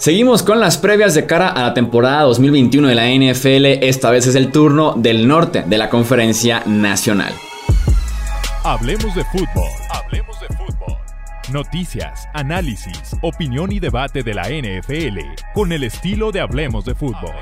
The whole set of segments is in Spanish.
Seguimos con las previas de cara a la temporada 2021 de la NFL. Esta vez es el turno del norte de la conferencia nacional. Hablemos de fútbol. Hablemos de fútbol. Noticias, análisis, opinión y debate de la NFL con el estilo de Hablemos de fútbol.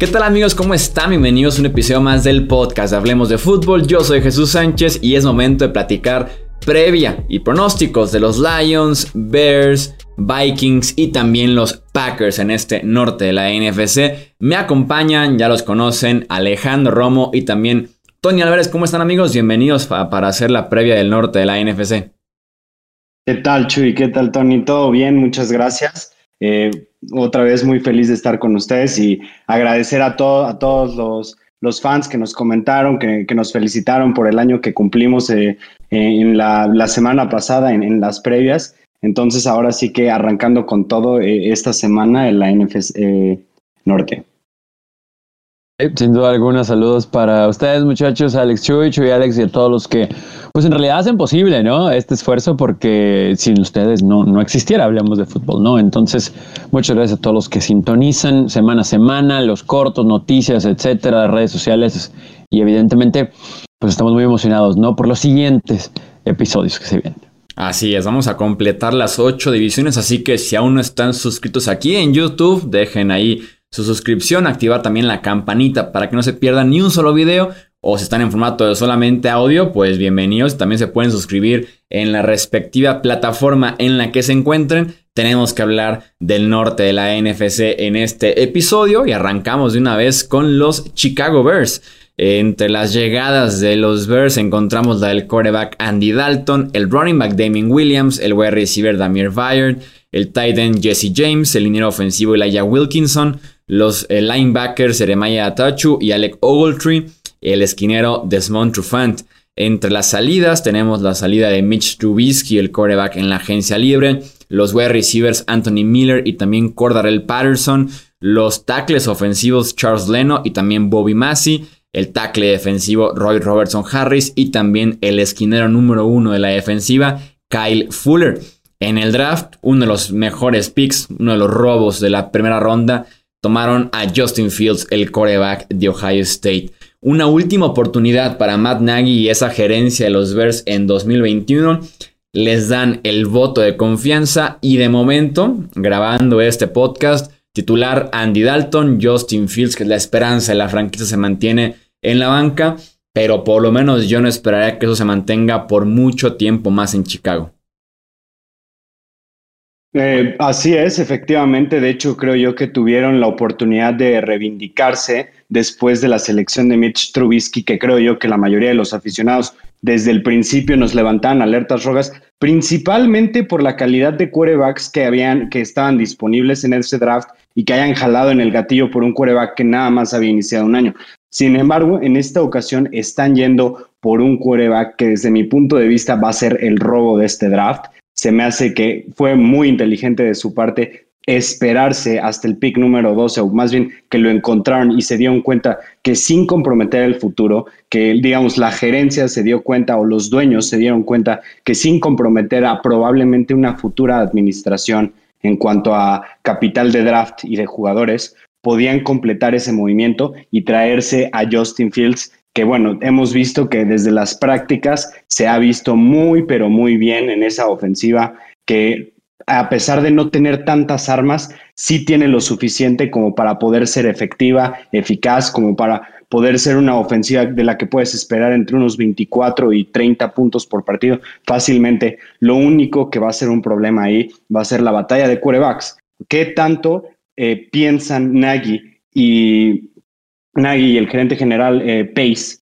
¿Qué tal amigos? ¿Cómo están? Bienvenidos a un episodio más del podcast Hablemos de Fútbol. Yo soy Jesús Sánchez y es momento de platicar previa y pronósticos de los Lions, Bears, Vikings y también los Packers en este norte de la NFC. Me acompañan, ya los conocen, Alejandro Romo y también Tony Álvarez. ¿Cómo están amigos? Bienvenidos para hacer la previa del norte de la NFC. ¿Qué tal Chuy? ¿Qué tal Tony? ¿Todo bien? Muchas gracias. Eh, otra vez muy feliz de estar con ustedes y agradecer a, a todos los, los, fans que nos comentaron, que, nos felicitaron por el año que cumplimos eh, en la, semana pasada, en, las previas. Entonces ahora sí que arrancando con todo eh, esta semana en la NFC Norte. Sin duda alguna, saludos para ustedes muchachos, Alex Chuy, Chuy Alex y a todos los que pues en realidad hacen posible, ¿no? Este esfuerzo porque sin ustedes no, no existiera, hablamos de fútbol, ¿no? Entonces, muchas gracias a todos los que sintonizan semana a semana, los cortos, noticias, etcétera, redes sociales y evidentemente pues estamos muy emocionados, ¿no? Por los siguientes episodios que se vienen. Así es, vamos a completar las ocho divisiones, así que si aún no están suscritos aquí en YouTube, dejen ahí su suscripción, activar también la campanita para que no se pierdan ni un solo video. O si están en formato de solamente audio, pues bienvenidos. También se pueden suscribir en la respectiva plataforma en la que se encuentren. Tenemos que hablar del norte de la NFC en este episodio y arrancamos de una vez con los Chicago Bears. Entre las llegadas de los Bears encontramos la del quarterback Andy Dalton, el running back Damien Williams, el wide receiver Damir Byard, el tight end Jesse James, el liniero ofensivo Elijah Wilkinson, los eh, linebackers Jeremiah Atachu y Alec Ogletree, el esquinero Desmond Trufant. Entre las salidas tenemos la salida de Mitch Trubisky, el quarterback en la agencia libre, los wide receivers Anthony Miller y también Cordarell Patterson, los tackles ofensivos Charles Leno y también Bobby Massey, el tackle defensivo Roy Robertson Harris y también el esquinero número uno de la defensiva Kyle Fuller. En el draft, uno de los mejores picks, uno de los robos de la primera ronda, tomaron a Justin Fields, el coreback de Ohio State. Una última oportunidad para Matt Nagy y esa gerencia de los Bears en 2021. Les dan el voto de confianza y de momento, grabando este podcast, titular Andy Dalton, Justin Fields, que es la esperanza de la franquicia, se mantiene en la banca, pero por lo menos yo no esperaría que eso se mantenga por mucho tiempo más en Chicago. Eh, así es, efectivamente. De hecho, creo yo que tuvieron la oportunidad de reivindicarse después de la selección de Mitch Trubisky, que creo yo que la mayoría de los aficionados desde el principio nos levantaban alertas rojas, principalmente por la calidad de quarterbacks que habían, que estaban disponibles en ese draft y que hayan jalado en el gatillo por un quarterback que nada más había iniciado un año. Sin embargo, en esta ocasión están yendo por un quarterback que desde mi punto de vista va a ser el robo de este draft se me hace que fue muy inteligente de su parte esperarse hasta el pick número 12, o más bien que lo encontraron y se dieron cuenta que sin comprometer el futuro, que digamos la gerencia se dio cuenta o los dueños se dieron cuenta que sin comprometer a probablemente una futura administración en cuanto a capital de draft y de jugadores, podían completar ese movimiento y traerse a Justin Fields que bueno, hemos visto que desde las prácticas se ha visto muy, pero muy bien en esa ofensiva, que a pesar de no tener tantas armas, sí tiene lo suficiente como para poder ser efectiva, eficaz, como para poder ser una ofensiva de la que puedes esperar entre unos 24 y 30 puntos por partido fácilmente. Lo único que va a ser un problema ahí va a ser la batalla de quarterbacks. ¿Qué tanto eh, piensan Nagy y Nagy y el gerente general eh, Pace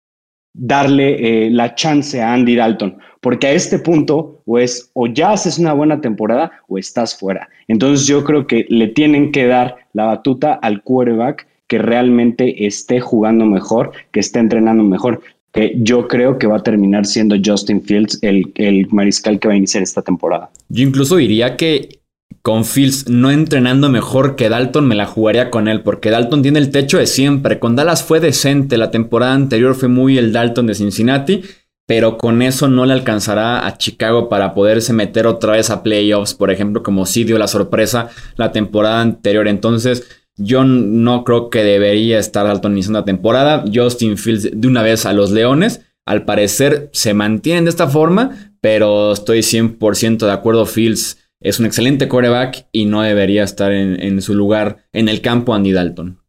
darle eh, la chance a Andy Dalton, porque a este punto o es o ya haces una buena temporada o estás fuera. Entonces yo creo que le tienen que dar la batuta al quarterback que realmente esté jugando mejor, que esté entrenando mejor, que yo creo que va a terminar siendo Justin Fields el, el mariscal que va a iniciar esta temporada. Yo incluso diría que con Fields no entrenando mejor que Dalton, me la jugaría con él, porque Dalton tiene el techo de siempre. Con Dallas fue decente, la temporada anterior fue muy el Dalton de Cincinnati, pero con eso no le alcanzará a Chicago para poderse meter otra vez a playoffs, por ejemplo, como sí dio la sorpresa la temporada anterior. Entonces, yo no creo que debería estar Dalton iniciando la temporada. Justin Fields de una vez a los Leones. Al parecer se mantienen de esta forma, pero estoy 100% de acuerdo. Fields es un excelente quarterback y no debería estar en, su lugar en el campo Andy Dalton.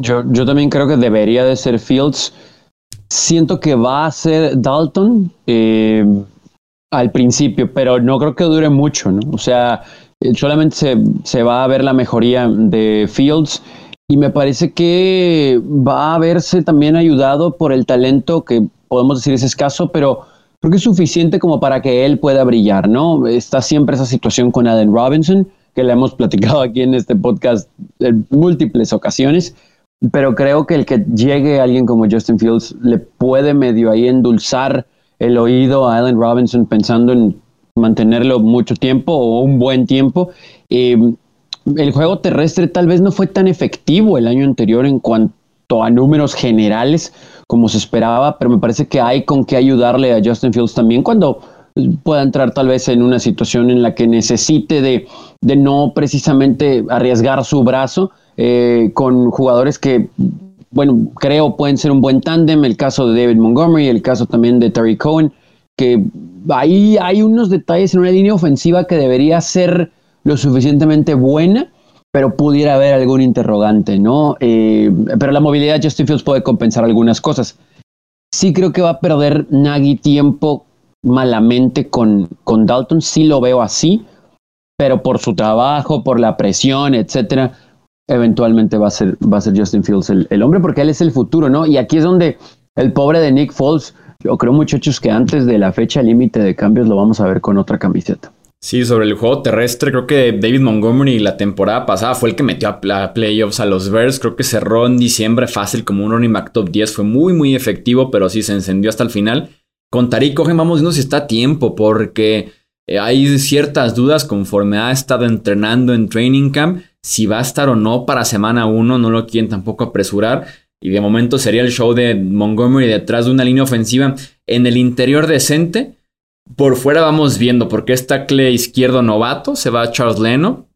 Yo, yo también creo que debería de ser Fields. Siento que va a ser Dalton eh, al principio, pero no creo que dure mucho, ¿no? O sea, eh, solamente se, se va a ver la mejoría de Fields y me parece que va a verse también ayudado por el talento que podemos decir es escaso, pero creo que es suficiente como para que él pueda brillar, ¿no? Está siempre esa situación con Aden Robinson, que le hemos platicado aquí en este podcast en múltiples ocasiones, pero creo que el que llegue alguien como Justin Fields le puede medio ahí endulzar el oído a Allen Robinson pensando en mantenerlo mucho tiempo o un buen tiempo. el juego terrestre tal vez no fue tan efectivo el año anterior en cuanto a números generales como se esperaba, pero me parece que hay con qué ayudarle a Justin Fields también cuando pueda entrar tal vez en una situación en la que necesite de, de no precisamente arriesgar su brazo eh, con jugadores que, bueno, creo pueden ser un buen tándem, el caso de David Montgomery, el caso también de Terry Cohen, que ahí hay unos detalles en una línea ofensiva que debería ser lo suficientemente buena, pero pudiera haber algún interrogante, ¿no? Eh, pero la movilidad de Justin Fields puede compensar algunas cosas. Sí creo que va a perder Nagy tiempo malamente con, con Dalton, sí lo veo así, pero por su trabajo, por la presión, etcétera, eventualmente va a ser, va a ser Justin Fields el, el hombre, porque él es el futuro, ¿no? Y aquí es donde el pobre de Nick Foles yo creo, muchachos, que antes de la fecha límite de cambios lo vamos a ver con otra camiseta. Sí, sobre el juego terrestre, creo que David Montgomery la temporada pasada fue el que metió a, playoffs a los Bears. Creo que cerró en diciembre fácil como un running back top 10. Fue muy, muy efectivo, pero sí se encendió hasta el final. Con Tariq Cohen vamos viendo si está a tiempo, porque eh, hay ciertas dudas conforme ha estado entrenando en training camp. Si va a estar o no para semana 1, no lo quieren tampoco apresurar. Y de momento sería el show de Montgomery detrás de una línea ofensiva en el interior decente. Por fuera vamos viendo, porque es tackle izquierdo novato, se va Charles Leno,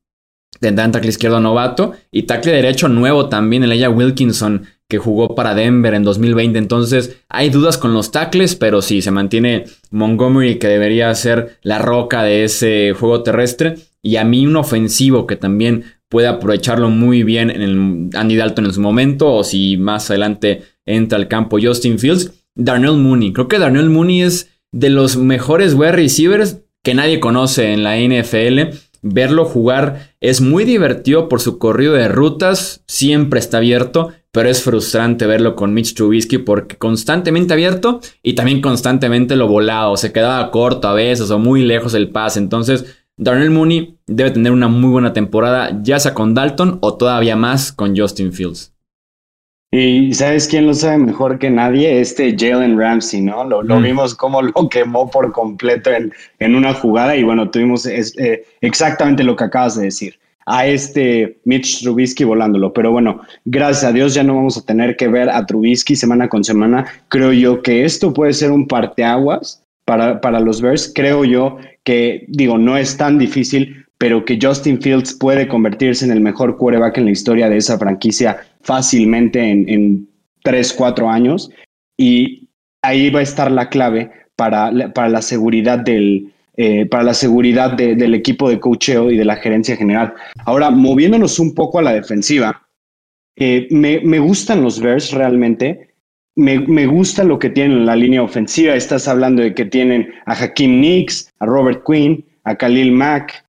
tendrán tackle izquierdo novato, y tackle derecho nuevo también, el ella Wilkinson, que jugó para Denver en 2020. Entonces, hay dudas con los tackles, pero sí, se mantiene Montgomery, que debería ser la roca de ese juego terrestre. Y a mí un ofensivo que también puede aprovecharlo muy bien en el Andy Dalton en su momento o si más adelante entra al campo Justin Fields. Darnell Mooney. Creo que Darnell Mooney es de los mejores wide receivers que nadie conoce en la NFL. Verlo jugar es muy divertido por su corrido de rutas, siempre está abierto, pero es frustrante verlo con Mitch Trubisky porque constantemente abierto y también constantemente lo volado, se quedaba corto a veces o muy lejos el pase. Entonces, Darnell Mooney debe tener una muy buena temporada, ya sea con Dalton o todavía más con Justin Fields. Y ¿sabes quién lo sabe mejor que nadie? Este Jalen Ramsey, ¿no? Lo, mm. vimos como lo quemó por completo en, en una jugada y bueno, tuvimos eh, exactamente lo que acabas de decir a este Mitch Trubisky volándolo. Pero bueno, gracias a Dios ya no vamos a tener que ver a Trubisky semana con semana. Creo yo que esto puede ser un parteaguas para, para los Bears. Creo yo que, digo, no es tan difícil, pero que Justin Fields puede convertirse en el mejor quarterback en la historia de esa franquicia fácilmente en, en 3, 4 años. Y ahí va a estar la clave para, para la seguridad del, eh, para la seguridad del equipo de cocheo y de la gerencia general. Ahora, moviéndonos un poco a la defensiva, eh, me, me, gustan los Bears realmente me, gusta lo que tienen en la línea ofensiva. Estás hablando de que tienen a Hakim Nicks, a Robert Quinn, a Khalil Mack,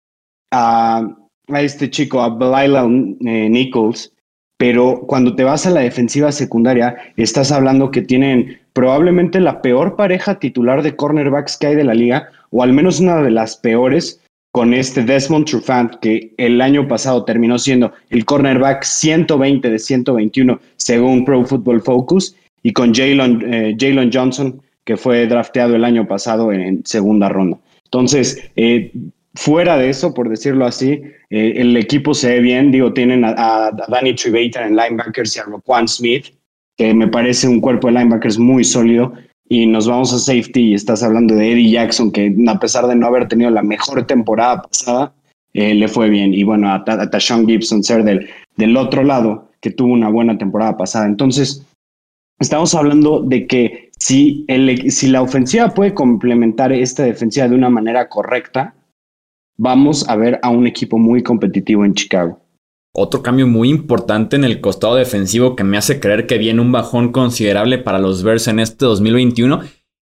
a, este chico, a Belila eh, Nichols. Pero cuando te vas a la defensiva secundaria, estás hablando que tienen probablemente la peor pareja titular de cornerbacks que hay de la liga, o al menos una de las peores, con este Desmond Trufant, que el año pasado terminó siendo el cornerback 120 de 121 según Pro Football Focus, y con Jalen eh, Johnson, que fue drafteado el año pasado en, segunda ronda. Entonces, eh, fuera de eso, por decirlo así, eh, el equipo se ve bien. Digo, tienen a, Danny Trevathan en linebackers y a Roquan Smith, que me parece un cuerpo de linebackers muy sólido. Y nos vamos a safety y estás hablando de Eddie Jackson, que a pesar de no haber tenido la mejor temporada pasada, eh, le fue bien. Y bueno, a, a Tashawn Gibson ser del, del otro lado, que tuvo una buena temporada pasada. Entonces, estamos hablando de que si, el, si la ofensiva puede complementar esta defensiva de una manera correcta, vamos a ver a un equipo muy competitivo en Chicago. Otro cambio muy importante en el costado defensivo que me hace creer que viene un bajón considerable para los Bears en este 2021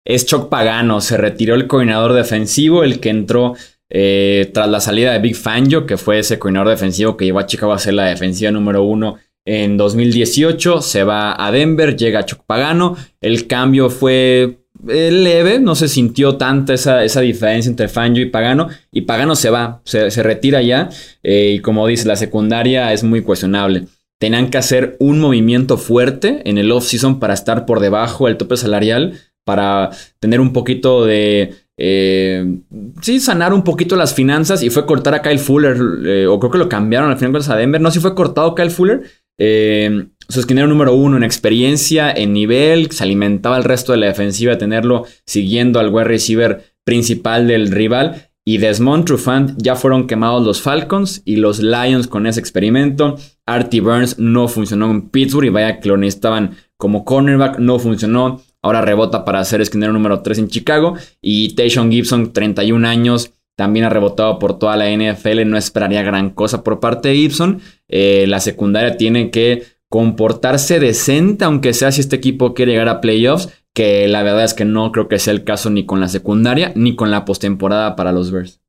es Choc Pagano. Se retiró el coordinador defensivo, el que entró eh, tras la salida de Big Fangio, que fue ese coordinador defensivo que llevó a Chicago a ser la defensiva número uno en 2018. Se va a Denver, llega Choc Pagano. El cambio fue eh, leve, no se sintió tanta esa, esa, diferencia entre Fangio y Pagano. Y Pagano se va, se, retira ya. Eh, y como dice, la secundaria es muy cuestionable. Tenían que hacer un movimiento fuerte en el off-season para estar por debajo del tope salarial, para tener un poquito de eh, sí, sanar un poquito las finanzas y fue cortar a Kyle Fuller, eh, o creo que lo cambiaron al final a Denver, no si fue cortado Kyle Fuller, eh, su esquinero número uno en experiencia, en nivel, se alimentaba el resto de la defensiva, tenerlo siguiendo al wide receiver principal del rival. Y Desmond Trufant ya fueron quemados los Falcons y los Lions con ese experimento. Artie Burns no funcionó en Pittsburgh y vaya que lo necesitaban como cornerback, no funcionó. Ahora rebota para ser esquinero número 3 en Chicago. Y Tayshawn Gibson, 31 años, también ha rebotado por toda la NFL. No esperaría gran cosa por parte de Gibson. Eh, la secundaria tiene que comportarse decente, aunque sea si este equipo quiere llegar a playoffs. Que la verdad es que no creo que sea el caso ni con la secundaria ni con la postemporada para los Bears.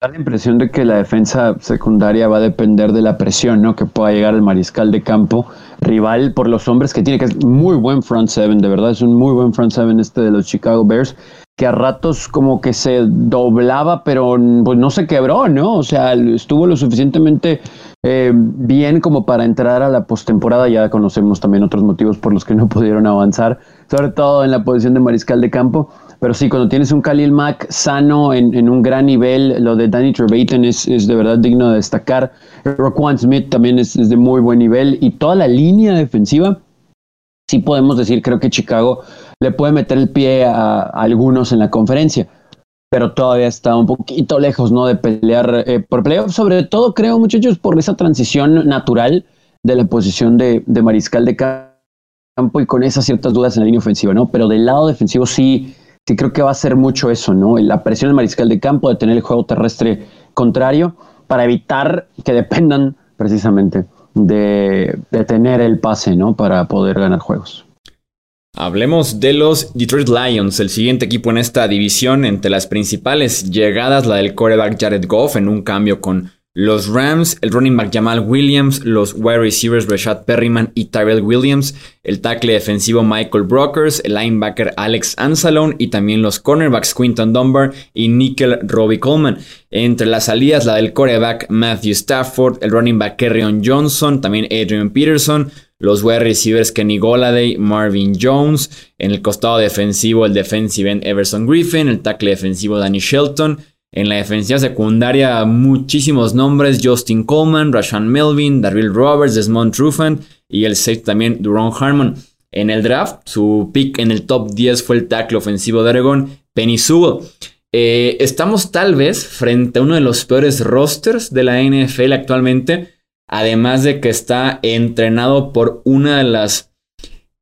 Da la impresión de que la defensa secundaria va a depender de la presión, ¿no? Que pueda llegar el mariscal de campo rival por los hombres que tiene, que es muy buen front seven, de verdad, es un muy buen front seven este de los Chicago Bears, que a ratos como que se doblaba, pero pues no se quebró, ¿no? O sea, estuvo lo suficientemente eh, bien como para entrar a la postemporada. Ya conocemos también otros motivos por los que no pudieron avanzar, sobre todo en la posición de mariscal de campo. Pero sí, cuando tienes un Khalil Mack sano en, un gran nivel, lo de Danny Trevathan es, es, de verdad digno de destacar. Roquan Smith también es, de muy buen nivel y toda la línea defensiva, sí podemos decir, creo que Chicago le puede meter el pie a, algunos en la conferencia, pero todavía está un poquito lejos, ¿no? De pelear eh, por playoff, sobre todo creo, muchachos, por esa transición natural de la posición de, de mariscal de campo y con esas ciertas dudas en la línea ofensiva, ¿no? Pero del lado defensivo sí Sí, creo que va a ser mucho eso, ¿no? La presión del mariscal de campo, de tener el juego terrestre contrario, para evitar que dependan precisamente de, de tener el pase, ¿no? Para poder ganar juegos. Hablemos de los Detroit Lions, el siguiente equipo en esta división. Entre las principales llegadas, la del coreback Jared Goff en un cambio con los Rams, el running back Jamal Williams, los wide receivers Rashad Perryman y Tyrell Williams, el tackle defensivo Michael Brokers, el linebacker Alex Ansalone y también los cornerbacks Quinton Dunbar y Nickel Robbie Coleman. Entre las salidas, la del coreback Matthew Stafford, el running back Kerryon Johnson, también Adrian Peterson, los wide receivers Kenny Goladay, Marvin Jones, en el costado defensivo el defensive end Everson Griffin, el tackle defensivo Danny Shelton, en la defensiva secundaria, muchísimos nombres: Justin Coleman, Rashan Melvin, Darrell Roberts, Desmond Trufant y el safety también Duron Harmon. En el draft, su pick en el top 10 fue el tackle ofensivo de Oregon, Penny Sewell. Eh, estamos tal vez frente a uno de los peores rosters de la NFL actualmente, además de que está entrenado por una de las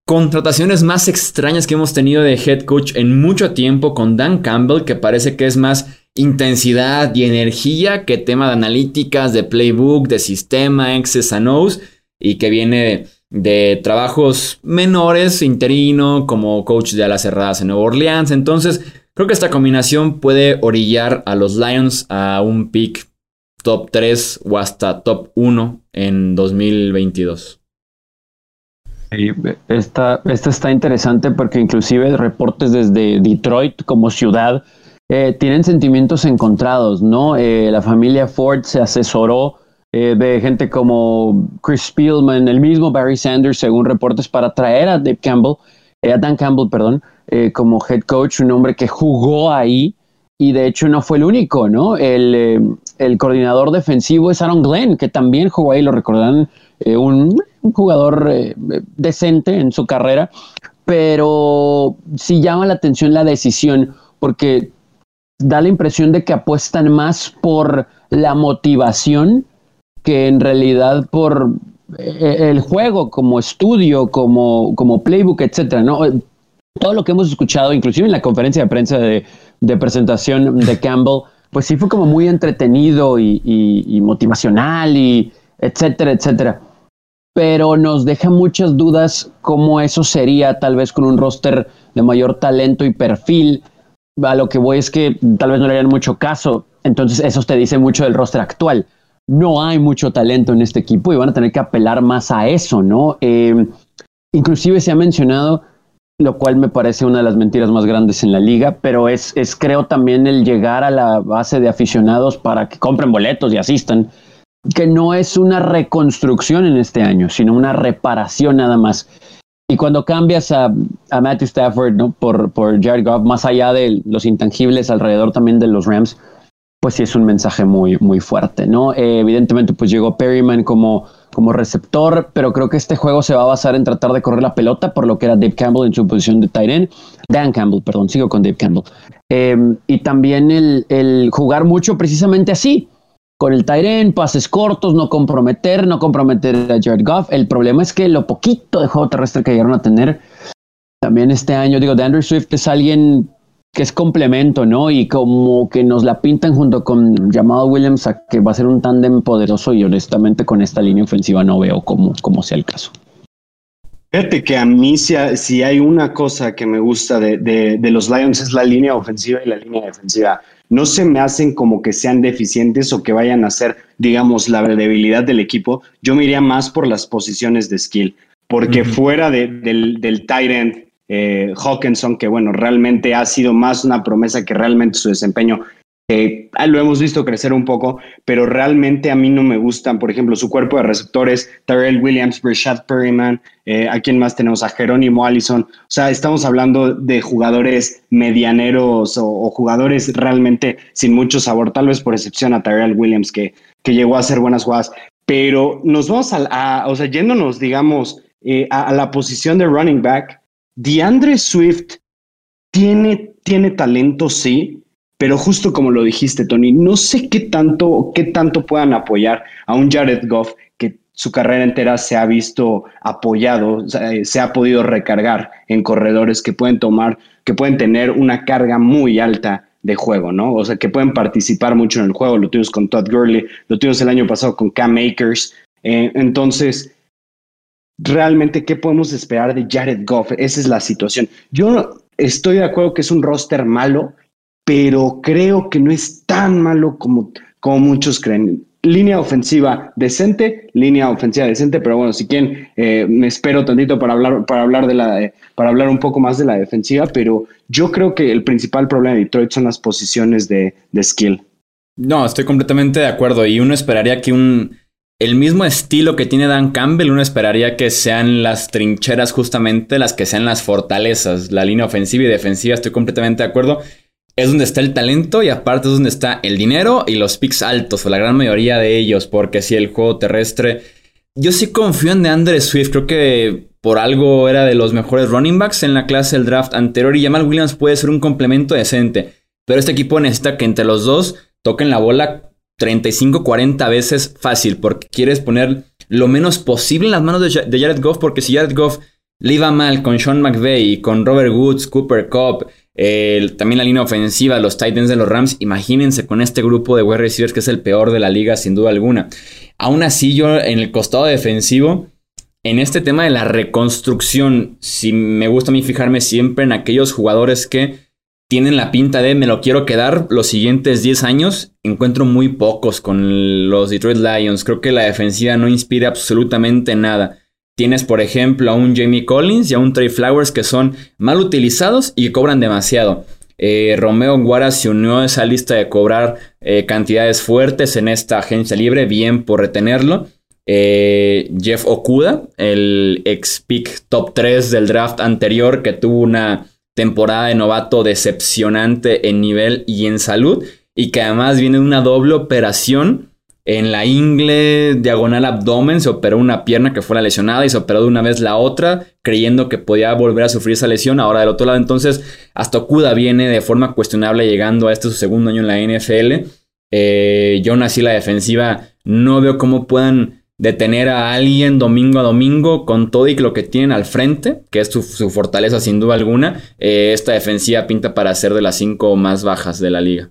contrataciones más extrañas que hemos tenido de head coach en mucho tiempo con Dan Campbell, que parece que es más intensidad y energía que tema de analíticas, de playbook, de sistema, X's and O's, y que viene de, trabajos menores, interino, como coach de alas cerradas en Nueva Orleans. Entonces, creo que esta combinación puede orillar a los Lions a un pick top 3 o hasta top 1 en 2022. Esta, esta está interesante porque inclusive reportes desde Detroit como ciudad eh, tienen sentimientos encontrados, ¿no? Eh, la familia Ford se asesoró eh, de gente como Chris Spielman, el mismo Barry Sanders, según reportes, para traer a Dave Campbell, a Dan Campbell, perdón, como head coach, un hombre que jugó ahí y de hecho no fue el único, ¿no? El, coordinador defensivo es Aaron Glenn, que también jugó ahí, lo recordarán, un, un, jugador decente en su carrera, pero sí llama la atención la decisión, porque da la impresión de que apuestan más por la motivación que en realidad por el juego como estudio, como, como playbook, etcétera, ¿no? Todo lo que hemos escuchado, inclusive en la conferencia de prensa de, presentación de Campbell, pues sí fue como muy entretenido y, motivacional y etcétera, etcétera. Pero nos deja muchas dudas cómo eso sería tal vez con un roster de mayor talento y perfil. A lo que voy es que tal vez no le harían mucho caso. Entonces eso te dice mucho del roster actual. No hay mucho talento en este equipo y van a tener que apelar más a eso, ¿no? Eh, inclusive se ha mencionado lo cual me parece una de las mentiras más grandes en la liga, pero es, es creo también el llegar a la base de aficionados para que compren boletos y asistan, que no es una reconstrucción en este año, sino una reparación nada más. Y cuando cambias a, a Matthew Stafford ¿no? por, por Jared Goff, más allá de los intangibles alrededor también de los Rams, pues sí es un mensaje muy, muy fuerte, ¿no? Eh, evidentemente, pues llegó Perryman como como receptor, pero creo que este juego se va a basar en tratar de correr la pelota, por lo que era Dave Campbell en su posición de tight end. Dan Campbell, perdón, sigo con Dave Campbell. Em, y también el, jugar mucho precisamente así, con el end, pases cortos, no comprometer, no comprometer a Jared Goff. El problema es que lo poquito de juego terrestre que llegaron a tener también este año, digo, de Andrew Swift es alguien que es complemento, ¿no? Y como que nos la pintan junto con llamado Williams a que va a ser un tándem poderoso y honestamente con esta línea ofensiva no veo cómo, cómo sea el caso. Fíjate que a mí si, hay una cosa que me gusta de, de, los Lions es la línea ofensiva y la línea defensiva. No se me hacen como que sean deficientes o que vayan a ser, digamos, la debilidad del equipo. Yo me iría más por las posiciones de skill, porque fuera del, del tight end eh, Hawkinson, que bueno, realmente ha sido más una promesa que realmente su desempeño. Eh, lo hemos visto crecer un poco, pero realmente a mí no me gustan, por ejemplo, su cuerpo de receptores, Tyrell Williams, Brashad Perryman, eh, ¿a quién más tenemos? A Jerónimo Allison. O sea, estamos hablando de jugadores medianeros o, jugadores realmente sin mucho sabor, tal vez por excepción a Tyrell Williams, que, que llegó a hacer buenas jugadas. Pero nos vamos a, o sea, yéndonos, digamos, eh, a la posición de running back, DeAndre Swift tiene, tiene talento, sí, pero justo como lo dijiste, Tony, no sé qué tanto, qué tanto puedan apoyar a un Jared Goff que su carrera entera se ha visto apoyado, se ha podido recargar en corredores que pueden tomar, que pueden tener una carga muy alta de juego, ¿no? O sea, que pueden participar mucho en el juego. Lo tuvimos con Todd Gurley, lo tuvimos el año pasado con Cam Akers. Eh, entonces, realmente qué podemos esperar de Jared Goff. Esa es la situación. Yo estoy de acuerdo que es un roster malo, pero creo que no es tan malo como, como muchos creen. Línea ofensiva decente, línea ofensiva decente, pero bueno, si quieren, eh, me espero tantito para hablar, para hablar de la, eh, para hablar un poco más de la defensiva, pero yo creo que el principal problema de Detroit son las posiciones de, de skill. No, estoy completamente de acuerdo y uno esperaría que un el mismo estilo que tiene Dan Campbell, uno esperaría que sean las trincheras justamente las que sean las fortalezas. La línea ofensiva y defensiva, estoy completamente de acuerdo. Es donde está el talento y aparte es donde está el dinero y los picks altos, o la gran mayoría de ellos, porque si el juego terrestre... Yo sí confío en DeAndre Swift, creo que por algo era de los mejores running backs en la clase del draft anterior y Jamal Williams puede ser un complemento decente, pero este equipo necesita que entre los dos toquen la bola 35, 40 veces fácil, porque quieres poner lo menos posible en las manos de, Jared Goff, porque si Jared Goff le iba mal con Sean McVay, con Robert Woods, Cooper También la línea ofensiva, los Titans de los Rams, imagínense con este grupo de wide receivers que es el peor de la liga sin duda alguna. Aún así yo en el costado defensivo, en este tema de la reconstrucción, si me gusta a mí fijarme siempre en aquellos jugadores que tienen la pinta de me lo quiero quedar los siguientes 10 años. Encuentro muy pocos con los Detroit Lions. Creo que la defensiva no inspira absolutamente nada. Tienes, por ejemplo, a un Jamie Collins y a un Trey Flowers que son mal utilizados y cobran demasiado. Eh, Romeo Guara se unió a esa lista de cobrar eh, cantidades fuertes en esta agencia libre, bien por retenerlo. Eh, Jeff Okuda, el ex pick top 3 del draft anterior que tuvo una temporada de novato decepcionante en nivel y en salud, y que además viene de una doble operación en la ingle diagonal abdomen se operó una pierna que fue la lesionada y se operó de una vez la otra, creyendo que podía volver a sufrir esa lesión. Ahora del otro lado, entonces, hasta Okuda viene de forma cuestionable llegando a este su segundo año en la NFL. Eh, yo nací la defensiva, no veo cómo puedan detener a alguien domingo a domingo con todo y lo que tienen al frente, que es su, fortaleza sin duda alguna. Eh, esta defensiva pinta para ser de las cinco más bajas de la liga.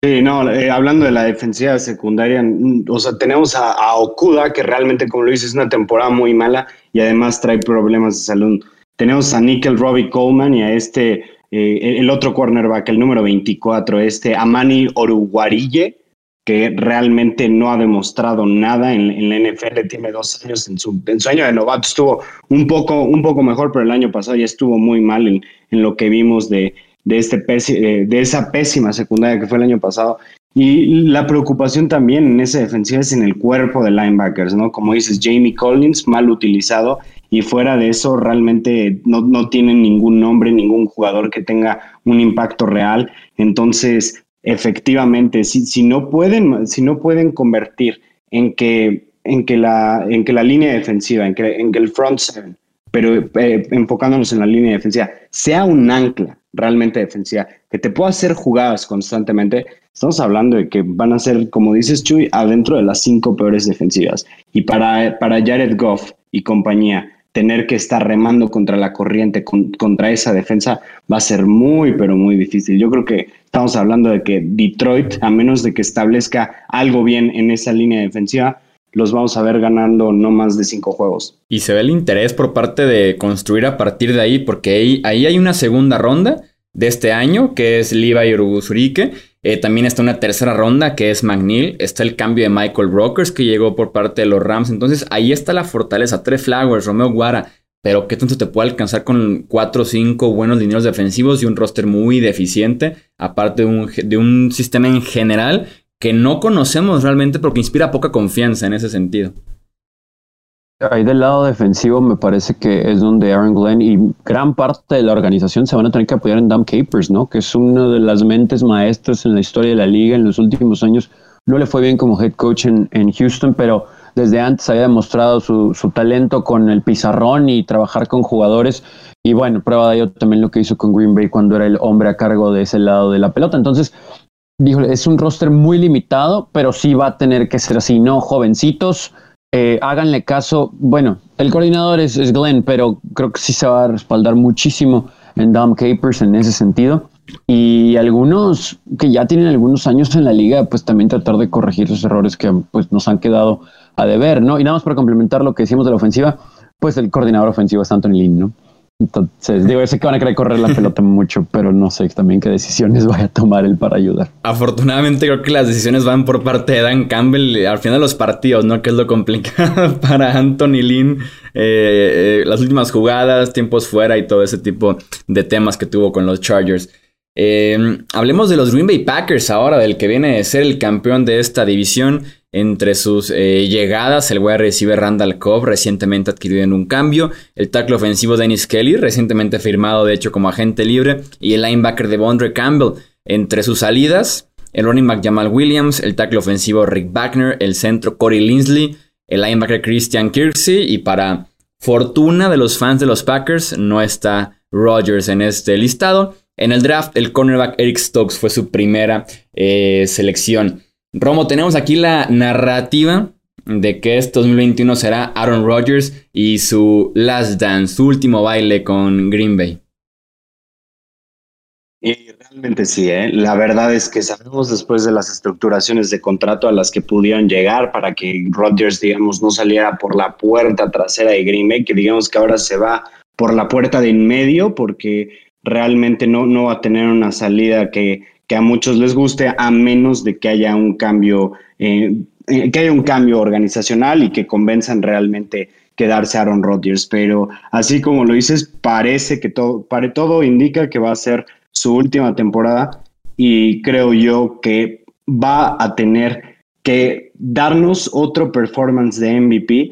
Sí, no, eh, hablando de la defensiva secundaria, mm, o sea, tenemos a, Okuda, que realmente, como lo dices, es una temporada muy mala y además trae problemas de salud. Tenemos a Nickel Robbie Coleman y a este, eh, el otro cornerback, el número 24, este Amani Oruguarille, que realmente no ha demostrado nada en, la NFL, tiene dos años en su, en su, año de novato, estuvo un poco, un poco mejor, pero el año pasado ya estuvo muy mal en, en lo que vimos de, de, este eh, de esa pésima secundaria que fue el año pasado. Y la preocupación también en esa defensiva es en el cuerpo de linebackers, ¿no? Como dices, Jamie Collins, mal utilizado, y fuera de eso realmente no, no tienen ningún nombre, ningún jugador que tenga un impacto real. Entonces, efectivamente, si, si, no, pueden, si no pueden convertir en que, en que, la, en que la línea defensiva, en que, en el front seven, pero eh, enfocándonos en la línea defensiva, sea un ancla realmente defensiva, que te pueda hacer jugadas constantemente, estamos hablando de que van a ser, como dices Chuy, adentro de las cinco peores defensivas. Y para, para Jared Goff y compañía, tener que estar remando contra la corriente, contra esa defensa, va a ser muy, pero muy difícil. Yo creo que estamos hablando de que Detroit, a menos de que establezca algo bien en esa línea defensiva, los vamos a ver ganando no más de cinco juegos. Y se ve el interés por parte de construir a partir de ahí, porque ahí, hay una segunda ronda de este año, que es Levi Urugusurique. Eh, también está una tercera ronda, que es McNeil. Está el cambio de Michael Brokers, que llegó por parte de los Rams. Entonces, ahí está la fortaleza. Trey Flowers, Romeo Guara. Pero qué tanto te puede alcanzar con cuatro o cinco buenos dineros defensivos y un roster muy deficiente, aparte de un, de un sistema en general que no conocemos realmente porque inspira poca confianza en ese sentido. Ahí del lado defensivo me parece que es donde Aaron Glenn y gran parte de la organización se van a tener que apoyar en Dan Capers, ¿no? Que es una de las mentes maestras en la historia de la liga en los últimos años. No le fue bien como head coach en, Houston, pero desde antes había demostrado su, su, talento con el pizarrón y trabajar con jugadores. Y bueno, prueba de ello también lo que hizo con Green Bay cuando era el hombre a cargo de ese lado de la pelota. Entonces, dijo, es un roster muy limitado, pero sí va a tener que ser así, ¿no? Jovencitos, eh, háganle caso. Bueno, el coordinador es, Glenn, pero creo que sí se va a respaldar muchísimo en Dom Capers en ese sentido. Y algunos que ya tienen algunos años en la liga, pues también tratar de corregir esos errores que pues, nos han quedado a deber, ¿no? Y nada más para complementar lo que decíamos de la ofensiva, pues el coordinador ofensivo es Anthony Lynn, ¿no? Entonces, digo, sé que van a querer correr la pelota mucho, pero no sé también qué decisiones vaya a tomar él para ayudar. Afortunadamente, creo que las decisiones van por parte de Dan Campbell al final de los partidos, ¿no? Que es lo complicado para Anthony Lynn. Eh, eh, las últimas jugadas, tiempos fuera y todo ese tipo de temas que tuvo con los Chargers. Eh, hablemos de los Green Bay Packers ahora, del que viene de ser el campeón de esta división. Entre sus eh, llegadas, el wide receiver Randall Cobb, recientemente adquirido en un cambio, el tackle ofensivo Dennis Kelly, recientemente firmado de hecho como agente libre, y el linebacker de Bondre Campbell. Entre sus salidas, el running back Jamal Williams, el tackle ofensivo Rick Wagner, el centro Corey Linsley, el linebacker Christian Kirksey, y para fortuna de los fans de los Packers, no está Rodgers en este listado. En el draft, el cornerback Eric Stokes fue su primera eh, selección. Romo, tenemos aquí la narrativa de que este 2021 será Aaron Rodgers y su last dance, su último baile con Green Bay. Y realmente sí, ¿eh? la verdad es que sabemos después de las estructuraciones de contrato a las que pudieron llegar para que Rodgers, digamos, no saliera por la puerta trasera de Green Bay, que digamos que ahora se va por la puerta de en medio porque realmente no, no va a tener una salida que, que a muchos les guste, a menos de que haya un cambio, eh, eh, que haya un cambio organizacional y que convenzan realmente quedarse Aaron Rodgers. Pero así como lo dices, parece que todo, para todo indica que va a ser su última temporada y creo yo que va a tener que darnos otro performance de MVP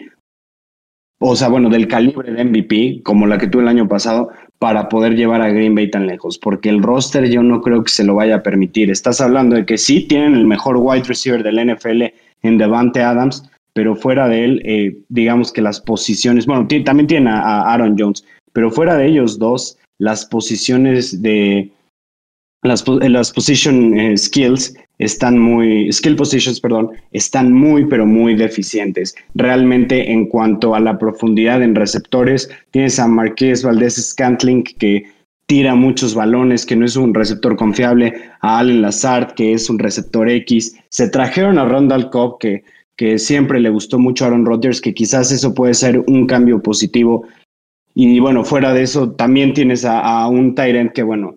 o sea, bueno, del calibre de MVP, como la que tuvo el año pasado, para poder llevar a Green Bay tan lejos, porque el roster yo no creo que se lo vaya a permitir. Estás hablando de que sí tienen el mejor wide receiver del NFL en Devante Adams, pero fuera de él, eh, digamos que las posiciones, bueno, también tiene a, Aaron Jones, pero fuera de ellos dos, las posiciones de las, las position eh, skills están muy, skill positions, perdón, están muy, pero muy deficientes. Realmente en cuanto a la profundidad en receptores, tienes a Marqués Valdés Scantling que tira muchos balones, que no es un receptor confiable, a Allen Lazard, que es un receptor X. Se trajeron a Rondal Cobb, que que siempre le gustó mucho a Aaron Rodgers, que quizás eso puede ser un cambio positivo. Y bueno, fuera de eso, también tienes a, un Tyrant que, bueno,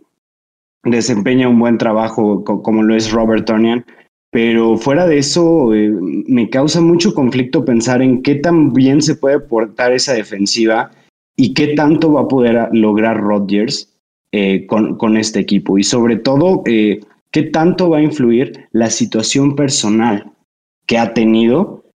desempeña un buen trabajo como lo es Robert Tonian. Pero fuera de eso, eh, me causa mucho conflicto pensar en qué tan bien se puede portar esa defensiva y qué tanto va a poder lograr Rodgers eh, con, con, este equipo. Y sobre todo, eh, qué tanto va a influir la situación personal que ha tenido,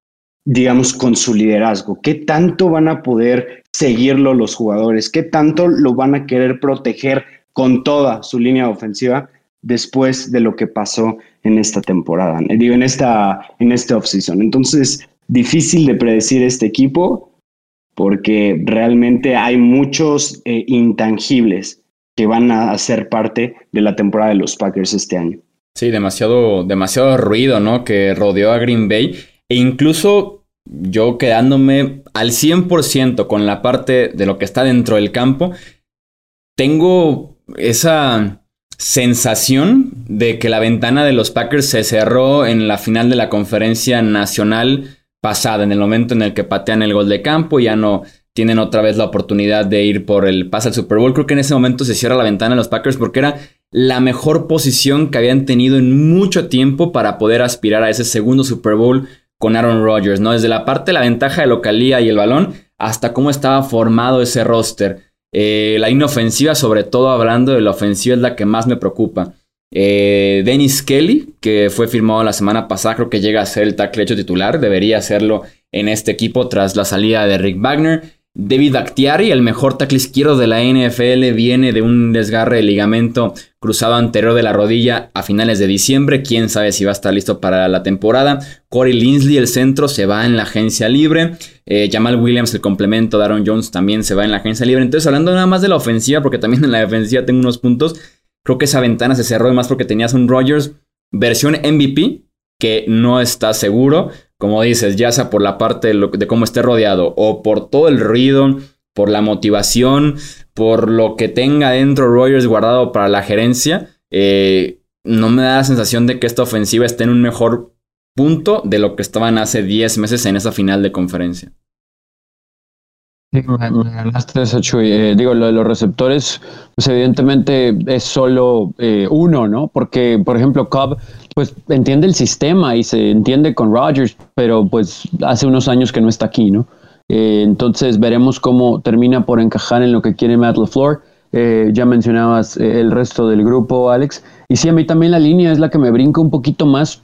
digamos, con su liderazgo? ¿Qué tanto van a poder seguirlo los jugadores? ¿Qué tanto lo van a querer proteger con toda su línea ofensiva después de lo que pasó en esta temporada? Digo, en esta, en este offseason. Entonces, difícil de predecir este equipo porque realmente hay muchos eh, intangibles que van a ser parte de la temporada de los Packers este año. Sí, demasiado, demasiado ruido, ¿no? Que rodeó a Green Bay. E incluso yo quedándome al 100% con la parte de lo que está dentro del campo, tengo esa sensación de que la ventana de los Packers se cerró en la final de la conferencia nacional pasada, en el momento en el que patean el gol de campo, ya no tienen otra vez la oportunidad de ir por el pase al Super Bowl. Creo que en ese momento se cierra la ventana de los Packers porque era la mejor posición que habían tenido en mucho tiempo para poder aspirar a ese segundo Super Bowl con Aaron Rodgers, ¿no? Desde la parte de la ventaja de localía y el balón hasta cómo estaba formado ese roster. Eh, la inofensiva, sobre todo hablando de la ofensiva, es la que más me preocupa. Eh, Dennis Kelly, que fue firmado la semana pasada, creo que llega a ser el tackle hecho titular, debería hacerlo en este equipo tras la salida de Rick Wagner. David Actiari, el mejor tackle izquierdo de la NFL, viene de un desgarre de ligamento cruzado anterior de la rodilla a finales de diciembre. Quién sabe si va a estar listo para la temporada. Corey Linsley, el centro, se va en la agencia libre. Eh, Jamal Williams, el complemento de Jones, también se va en la agencia libre. Entonces, hablando nada más de la ofensiva, porque también en la defensiva tengo unos puntos. Creo que esa ventana se cerró más porque tenías un Rogers versión MVP que no está seguro como dices, ya sea por la parte de, cómo esté rodeado o por todo el ruido, por la motivación, por lo que tenga dentro Rogers guardado para la gerencia, eh, no me da la sensación de que esta ofensiva esté en un mejor punto de lo que estaban hace 10 meses en esa final de conferencia. Eh, digo, lo de los receptores, pues evidentemente es solo eh, uno, ¿no? Porque, por ejemplo, Cobb, pues entiende el sistema y se entiende con Rodgers, pero pues hace unos años que no está aquí, ¿no? Eh, entonces veremos cómo termina por encajar en lo que quiere Matt LaFleur. ya mencionabas el resto del grupo, Alex. Y sí, a mí también la línea es la que me brinca un poquito más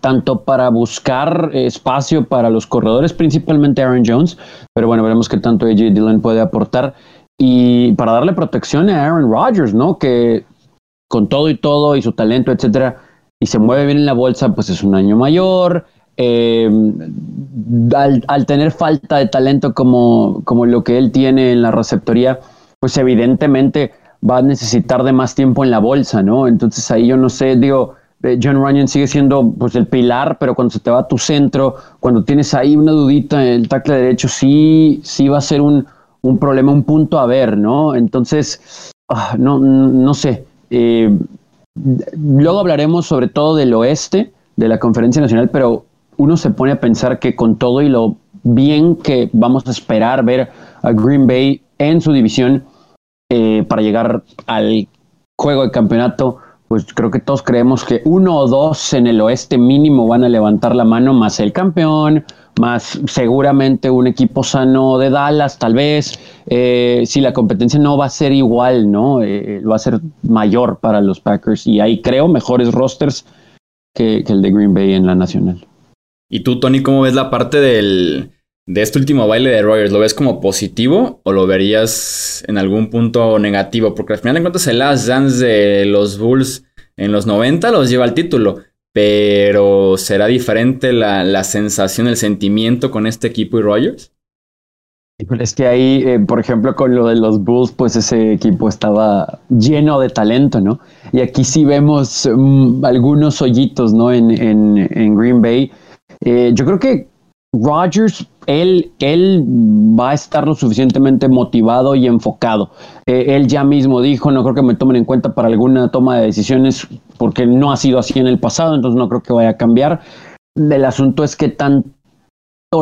tanto para buscar espacio para los corredores, principalmente Aaron Jones, pero bueno, veremos qué tanto AJ Dillon puede aportar y para darle protección a Aaron Rodgers, ¿no? Que con todo y todo y su talento, etcétera, y se mueve bien en la bolsa, pues es un año mayor. Eh, al, tener falta de talento como, como lo que él tiene en la receptoría, pues evidentemente va a necesitar de más tiempo en la bolsa, ¿no? Entonces ahí yo no sé, digo, eh, John Runyon sigue siendo pues el pilar, pero cuando se te va a tu centro, cuando tienes ahí una dudita en el tackle derecho, sí, sí va a ser un, problema, un punto a ver, ¿no? Entonces, ah, no, no sé. Eh, luego hablaremos sobre todo del oeste de la conferencia nacional, pero uno se pone a pensar que con todo y lo bien que vamos a esperar ver a Green Bay en su división eh, para llegar al juego de campeonato, pues creo que todos creemos que uno o dos en el oeste mínimo van a levantar la mano, más el campeón, más seguramente un equipo sano de Dallas, tal vez. Eh, si la competencia no va a ser igual, ¿no? Eh, va a ser mayor para los Packers y ahí creo mejores rosters que, el de Green Bay en la nacional. ¿Y tú, Tony, cómo ves la parte del, de este último baile de Rogers, ¿lo ves como positivo o lo verías en algún punto negativo? Porque al final de cuentas el Last Dance de los Bulls en los 90 los lleva al título, pero ¿será diferente la, la sensación, el sentimiento con este equipo y Rogers? Es que ahí, eh, por ejemplo, con lo de los Bulls, pues ese equipo estaba lleno de talento, ¿no? Y aquí sí vemos mm, algunos hoyitos, ¿no? En, en, en Green Bay. Eh, yo creo que Rodgers, él, él va a estar lo suficientemente motivado y enfocado. Eh, él ya mismo dijo, no creo que me tomen en cuenta para alguna toma de decisiones, porque no ha sido así en el pasado, entonces no creo que vaya a cambiar. El asunto es que tanto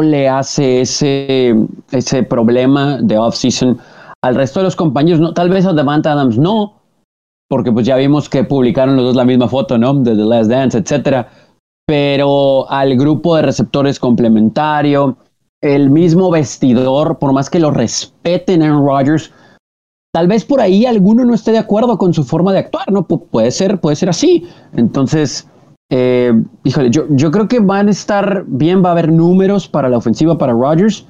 le hace ese, ese problema de off-season al resto de los compañeros, no, tal vez a Devante Adams no, porque pues ya vimos que publicaron los dos la misma foto, ¿no? De The Last Dance, etcétera pero al grupo de receptores complementario, el mismo vestidor, por más que lo respeten en Rodgers, tal vez por ahí alguno no esté de acuerdo con su forma de actuar, ¿no? puede ser, puede ser así. Entonces, eh, híjole, yo, yo creo que van a estar bien, va a haber números para la ofensiva para Rodgers.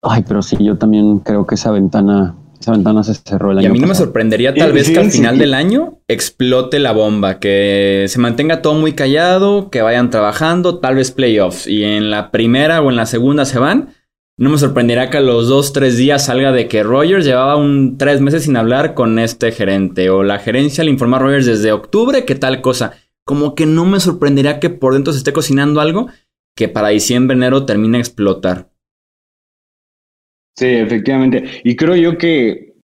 Ay, pero sí, yo también creo que esa ventana esa ventana se cerró el año. Y a mí no me sorprendería tal vez que al final del año explote la bomba, que se mantenga todo muy callado, que vayan trabajando, tal vez playoffs. Y en la primera o en la segunda se van. No me sorprendería que a los dos, tres días salga de que Rogers llevaba un tres meses sin hablar con este gerente. O la gerencia le informa a Rogers desde octubre que tal cosa. Como que no me sorprendería que por dentro se esté cocinando algo que para diciembre, enero termine a explotar. Sí, efectivamente. Y creo yo que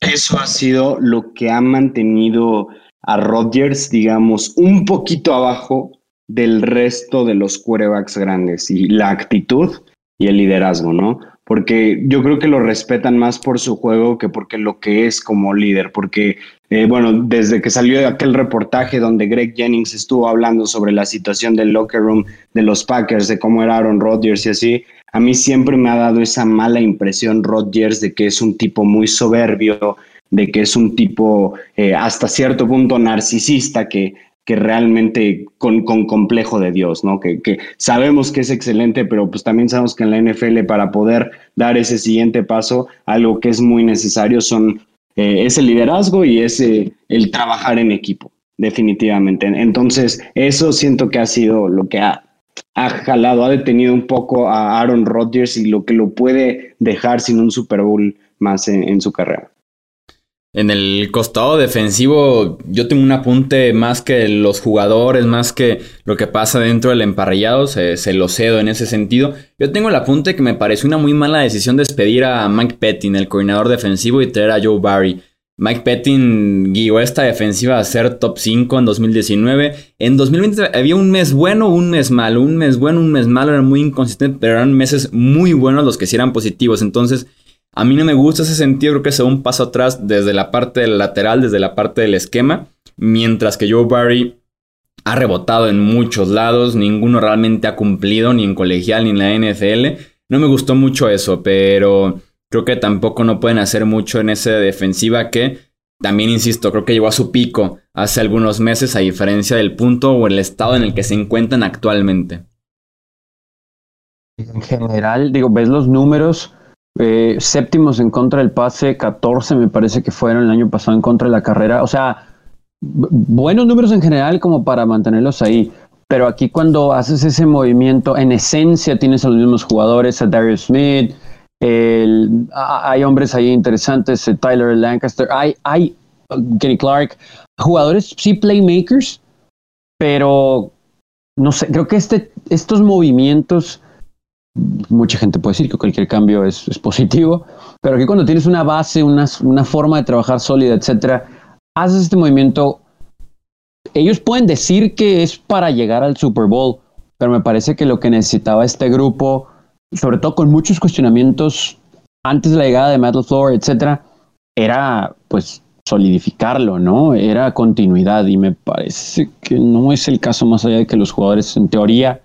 eso ha sido lo que ha mantenido a Rodgers, digamos, un poquito abajo del resto de los quarterbacks grandes y la actitud y el liderazgo, ¿no? Porque yo creo que lo respetan más por su juego que porque lo que es como líder, porque, eh, bueno, desde que salió aquel reportaje donde Greg Jennings estuvo hablando sobre la situación del locker room de los Packers, de cómo era Aaron Rodgers y así, a mí siempre me ha dado esa mala impresión Rodgers de que es un tipo muy soberbio, de que es un tipo eh, hasta cierto punto narcisista que, que realmente con, con, complejo de Dios, ¿no? Que, que, sabemos que es excelente, pero pues también sabemos que en la NFL para poder dar ese siguiente paso, algo que es muy necesario son eh, ese liderazgo y ese el trabajar en equipo, definitivamente. Entonces, eso siento que ha sido lo que ha ha jalado, ha detenido un poco a Aaron Rodgers y lo que lo puede dejar sin un Super Bowl más en, su carrera. En el costado defensivo, yo tengo un apunte más que los jugadores, más que lo que pasa dentro del emparrillado, se, lo cedo en ese sentido. Yo tengo el apunte que me pareció una muy mala decisión despedir a Mike Pettin, el coordinador defensivo, y traer a Joe Barry. Mike Pettin guió esta defensiva a ser top 5 en 2019. En 2020 había un mes bueno, un mes malo, un mes bueno, un mes malo, era muy inconsistente, pero eran meses muy buenos los que sí eran positivos. Entonces, a mí no me gusta ese sentido, creo que es un paso atrás desde la parte del lateral, desde la parte del esquema, mientras que Joe Barry ha rebotado en muchos lados, ninguno realmente ha cumplido, ni en colegial ni en la NFL. No me gustó mucho eso, pero Creo que tampoco no pueden hacer mucho en esa defensiva que también, insisto, creo que llegó a su pico hace algunos meses a diferencia del punto o el estado en el que se encuentran actualmente. En general, digo, ves los números, eh, séptimos en contra del pase, 14 me parece que fueron el año pasado en contra de la carrera, o sea, buenos números en general como para mantenerlos ahí. Pero aquí cuando haces ese movimiento, en esencia tienes a los mismos jugadores, a Darius Smith, hay hombres ahí interesantes, eh, Tyler Lancaster, hay, hay uh, Kenny Clark, jugadores sí playmakers, pero no sé, creo que este, estos movimientos, mucha gente puede decir que cualquier cambio es, positivo, pero aquí cuando tienes una base, una, una forma de trabajar sólida, etcétera, haces este movimiento. Ellos pueden decir que es para llegar al Super Bowl, pero me parece que lo que necesitaba este grupo sobre todo con muchos cuestionamientos antes de la llegada de Matt LaFleur, etcétera, era pues solidificarlo, ¿no? Era continuidad y me parece que no es el caso más allá de que los jugadores en teoría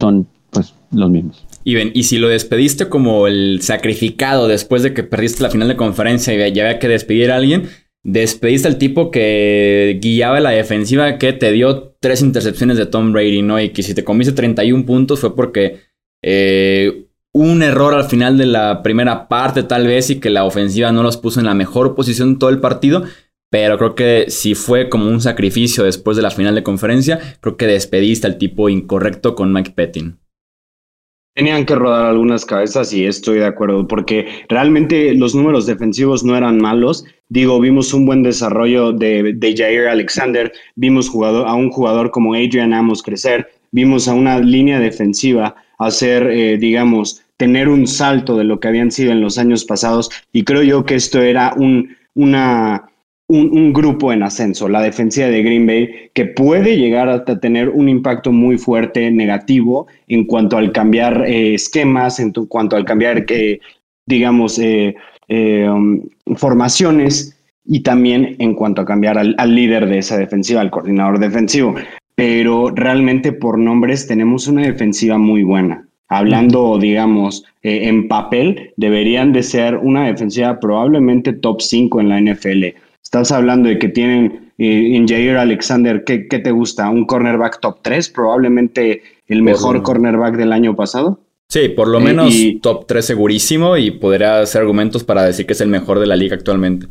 son pues los mismos. Y ven, y si lo despediste como el sacrificado después de que perdiste la final de conferencia y ya había que despedir a alguien, despediste al tipo que guiaba la defensiva que te dio tres intercepciones de Tom Brady, ¿no? Y que si te comiste 31 puntos fue porque eh, un error al final de la primera parte tal vez y que la ofensiva no los puso en la mejor posición todo el partido, pero creo que si fue como un sacrificio después de la final de conferencia, creo que despediste al tipo incorrecto con Mike Pettin. Tenían que rodar algunas cabezas y estoy de acuerdo, porque realmente los números defensivos no eran malos. Digo, vimos un buen desarrollo de, de Jair Alexander, vimos jugador, a un jugador como Adrian Amos crecer, vimos a una línea defensiva hacer, eh, digamos, tener un salto de lo que habían sido en los años pasados y creo yo que esto era un, una, un, grupo en ascenso, la defensiva de Green Bay, que puede llegar a tener un impacto muy fuerte negativo en cuanto al cambiar eh, esquemas, en cuanto al cambiar, eh, digamos, eh, um, formaciones y también en cuanto a cambiar al, líder de esa defensiva, al coordinador defensivo. Pero realmente por nombres tenemos una defensiva muy buena. Hablando, digamos, en papel, deberían de ser una defensiva probablemente top 5 en la NFL Estás hablando de que tienen eh, en Jair Alexander, ¿qué, te gusta? ¿Un cornerback top 3? Probablemente el mejor cornerback del año pasado. Sí, por lo eh, menos top 3 segurísimo y podría hacer argumentos para decir que es el mejor de la liga actualmente.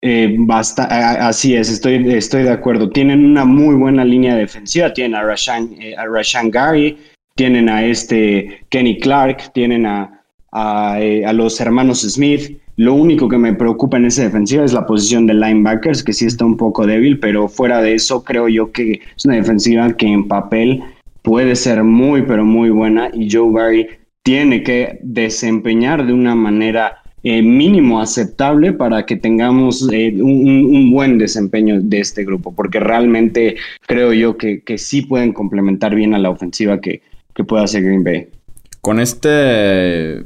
Eh, basta, así es, estoy, estoy de acuerdo. Tienen una muy buena línea defensiva. Tienen a Rashan, a Rashan Gary, tienen a este Kenny Clark, tienen a, a los hermanos Smith. Lo único que me preocupa en esa defensiva es la posición de linebackers, que sí está un poco débil, pero fuera de eso creo yo que es una defensiva que en papel puede ser muy, pero muy buena y Joe Barry tiene que desempeñar de una manera eh, mínimo aceptable para que tengamos eh, un, buen desempeño de este grupo, porque realmente creo yo que, que sí pueden complementar bien a la ofensiva que, que hacer Green Bay con esta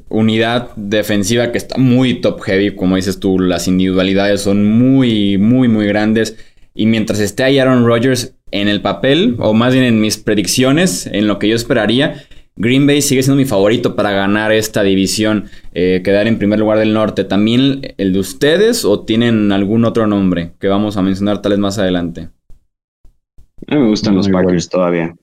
unidad defensiva que está muy top heavy, como dices tú, las individualidades son muy, muy, muy grandes. Y mientras esté ahí Aaron Rodgers en el papel, o más bien en mis predicciones, en lo que yo esperaría, Green Bay sigue siendo mi favorito para ganar esta división, eh, quedar en primer lugar del norte. ¿También el de ustedes o tienen algún otro nombre que vamos a mencionar tal vez más adelante? A mí me gustan los Packers todavía.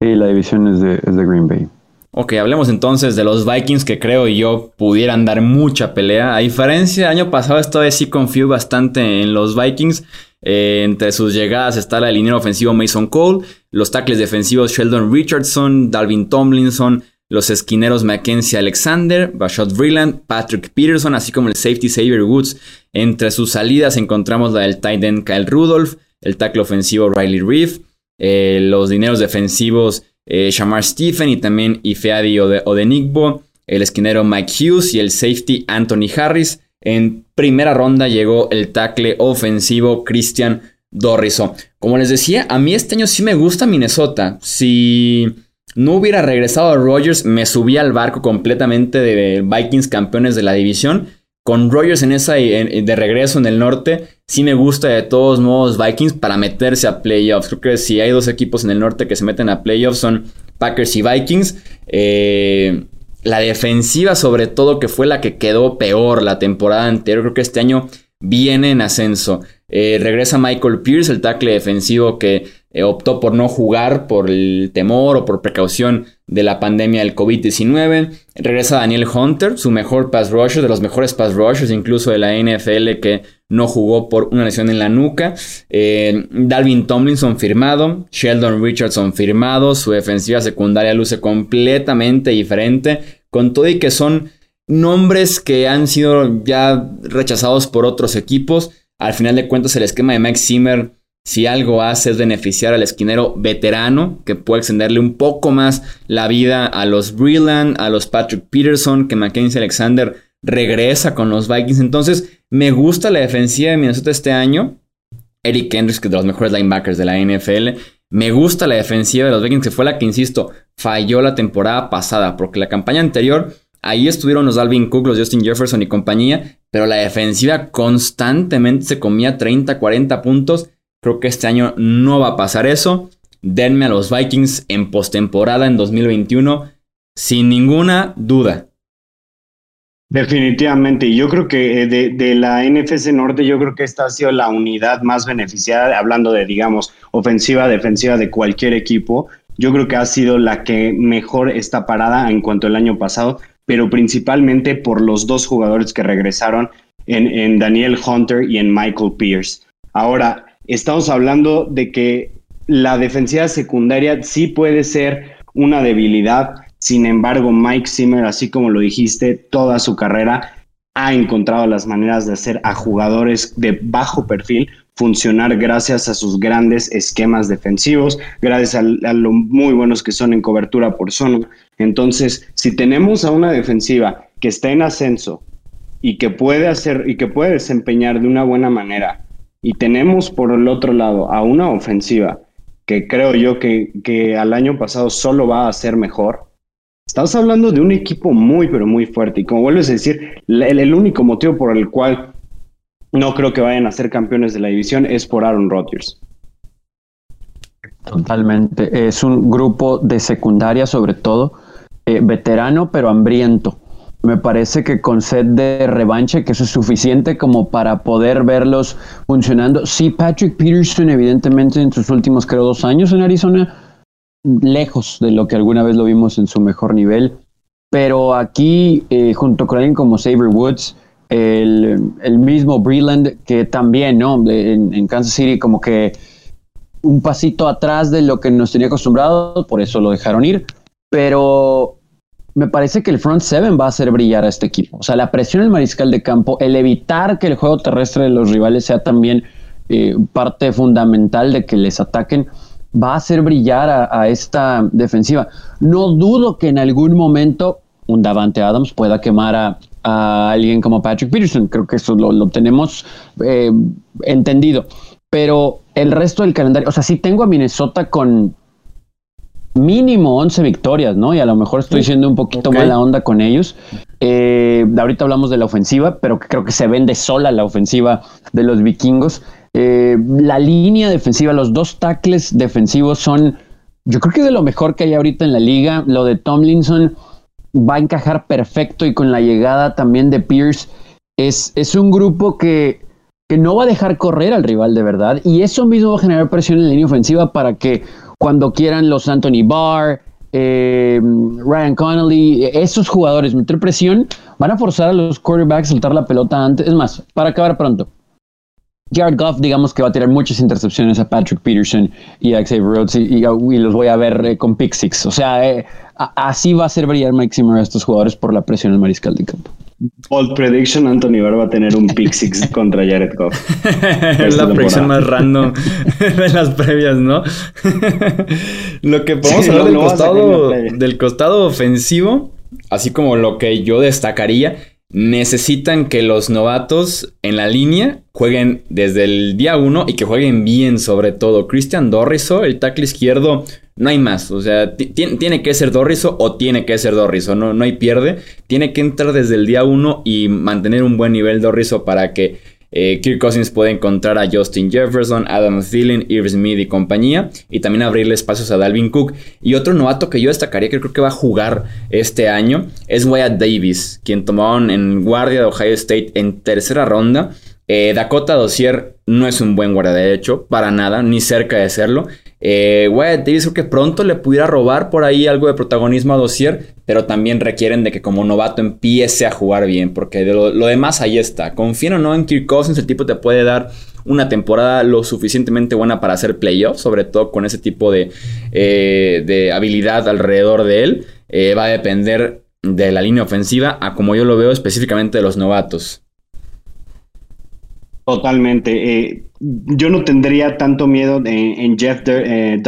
Sí, la división es de, es de Green Bay. Ok, hablemos entonces de los Vikings que creo yo pudieran dar mucha pelea. A diferencia del año pasado, esta vez sí confío bastante en los Vikings. Eh, entre sus llegadas está la línea ofensivo Mason Cole, los tackles defensivos Sheldon Richardson, Dalvin Tomlinson, los esquineros Mackenzie Alexander, Bashot Vreeland, Patrick Peterson, así como el safety Xavier Woods. Entre sus salidas encontramos la del tight end Kyle Rudolph, el tackle ofensivo Riley Reeve, eh, los dineros defensivos eh, Shamar Stephen y también Ifeadi Odenigbo, el esquinero Mike Hughes y el safety Anthony Harris. En primera ronda llegó el tackle ofensivo Christian Dorriso. Como les decía, a mí este año sí me gusta Minnesota. Si no hubiera regresado a Rogers, me subía al barco completamente de Vikings campeones de la división. Con Rogers en esa de regreso en el norte, sí me gusta de todos modos Vikings para meterse a playoffs. Creo que si hay dos equipos en el norte que se meten a playoffs son Packers y Vikings. Eh, la defensiva sobre todo que fue la que quedó peor la temporada anterior. Creo que este año viene en ascenso. Eh, regresa Michael Pierce, el tackle defensivo que eh, optó por no jugar por el temor o por precaución de la pandemia del COVID-19. Regresa Daniel Hunter, su mejor pass rusher, de los mejores pass rushers incluso de la NFL que no jugó por una lesión en la nuca. Eh, Dalvin Tomlinson firmado, Sheldon Richardson firmado, su defensiva secundaria luce completamente diferente, con todo y que son nombres que han sido ya rechazados por otros equipos. Al final de cuentas el esquema de Mike Zimmer si algo hace es beneficiar al esquinero veterano, que puede extenderle un poco más la vida a los Breland, a los Patrick Peterson, que Mackenzie Alexander regresa con los Vikings. Entonces, me gusta la defensiva de Minnesota este año. Eric Hendricks, que es de los mejores linebackers de la NFL. Me gusta la defensiva de los Vikings, que fue la que, insisto, falló la temporada pasada, porque la campaña anterior, ahí estuvieron los Alvin Cook, los Justin Jefferson y compañía, pero la defensiva constantemente se comía 30, 40 puntos Creo que este año no va a pasar eso. Denme a los Vikings en postemporada en 2021 sin ninguna duda. Definitivamente, yo creo que eh, de, de, la NFC Norte, yo creo que esta ha sido la unidad más beneficiada, hablando de, digamos, ofensiva, defensiva de cualquier equipo. Yo creo que ha sido la que mejor está parada en cuanto al año pasado. Pero principalmente por los dos jugadores que regresaron en, en Daniel Hunter y en Michael Pierce. Ahora, estamos hablando de que la defensiva secundaria sí puede ser una debilidad, sin embargo, Mike Zimmer, así como lo dijiste, toda su carrera ha encontrado las maneras de hacer a jugadores de bajo perfil funcionar gracias a sus grandes esquemas defensivos, gracias a, lo muy buenos que son en cobertura por zona. Entonces, si tenemos a una defensiva que está en ascenso y que puede hacer y que puede desempeñar de una buena manera, y tenemos por el otro lado a una ofensiva que creo yo que, que al año pasado solo va a ser mejor, Estás hablando de un equipo muy, pero muy fuerte. Y como vuelves a decir, el, único motivo por el cual no creo que vayan a ser campeones de la división es por Aaron Rodgers. Totalmente. Es un grupo de secundaria, sobre todo, eh, veterano, pero hambriento. Me parece que con sed de revancha, que eso es suficiente como para poder verlos funcionando. Sí, Patrick Peterson, evidentemente, en sus últimos, creo, dos años en Arizona, lejos de lo que alguna vez lo vimos en su mejor nivel. Pero aquí, eh, junto con alguien como Saber Woods, el, mismo Breland, que también, ¿no? en, Kansas City, como que un pasito atrás de lo que nos tenía acostumbrado, por eso lo dejaron ir. Pero me parece que el front seven va a hacer brillar a este equipo. O sea, la presión del mariscal de campo, el evitar que el juego terrestre de los rivales sea también eh, parte fundamental de que les ataquen va a hacer brillar a, esta defensiva. No dudo que en algún momento un Davante Adams pueda quemar a, alguien como Patrick Peterson. Creo que eso lo, tenemos eh, entendido. Pero el resto del calendario, o sea, sí tengo a Minnesota con mínimo 11 victorias, ¿no? Y a lo mejor estoy siendo un poquito mala onda con ellos. Eh, ahorita hablamos de la ofensiva, pero creo que se vende sola la ofensiva de los vikingos. Eh, la línea defensiva, los dos tackles defensivos son, yo creo que de lo mejor que hay ahorita en la liga. Lo de Tomlinson va a encajar perfecto y con la llegada también de Pierce es, es un grupo que, que no va a dejar correr al rival de verdad y eso mismo va a generar presión en la línea ofensiva para que cuando quieran los Anthony Barr, eh, Ryan Connolly, esos jugadores meter presión, van a forzar a los quarterbacks a soltar la pelota antes. Es más, para acabar pronto, Jared Goff, digamos que va a tirar muchas intercepciones a Patrick Peterson y a Xavier Rhodes y, los voy a ver eh, con pick six. O sea, eh, así va a ser brillar Mike Zimmer a estos jugadores por la presión del mariscal de campo. Old prediction, Anthony Barr va a tener un pick six contra Jared Goff. es la predicción más random de las previas, ¿no? lo que podemos hablar del, costado, del costado ofensivo, así como lo que yo destacaría, necesitan que los novatos en la línea jueguen desde el día uno y que jueguen bien sobre todo. Christian Dorriso, el tackle izquierdo, no hay más. O sea, tiene que ser Dorriso o tiene que ser Dorriso. No, no hay pierde. Tiene que entrar desde el día uno y mantener un buen nivel Dorriso para que eh, Kirk Cousins puede encontrar a Justin Jefferson, Adam Thielen, Irv Smith y compañía. Y también abrirle espacios a Dalvin Cook. Y otro novato que yo destacaría que creo que va a jugar este año es Wyatt Davis, quien tomaron en guardia de Ohio State en tercera ronda. Eh, Dakota Dossier no es un buen guardia de hecho, para nada, ni cerca de serlo. Eh, Wyatt Davis creo que pronto le pudiera robar por ahí algo de protagonismo a Dossier, pero también requieren de que como novato empiece a jugar bien, porque lo, demás ahí está. Confío o no en Kirk Cousins, el tipo te puede dar una temporada lo suficientemente buena para hacer playoffs, sobre todo con ese tipo de, eh, de habilidad alrededor de él. Eh, va a depender de la línea ofensiva, a como yo lo veo específicamente de los novatos. Totalmente. Eh, yo no tendría tanto miedo en, Jeff eh,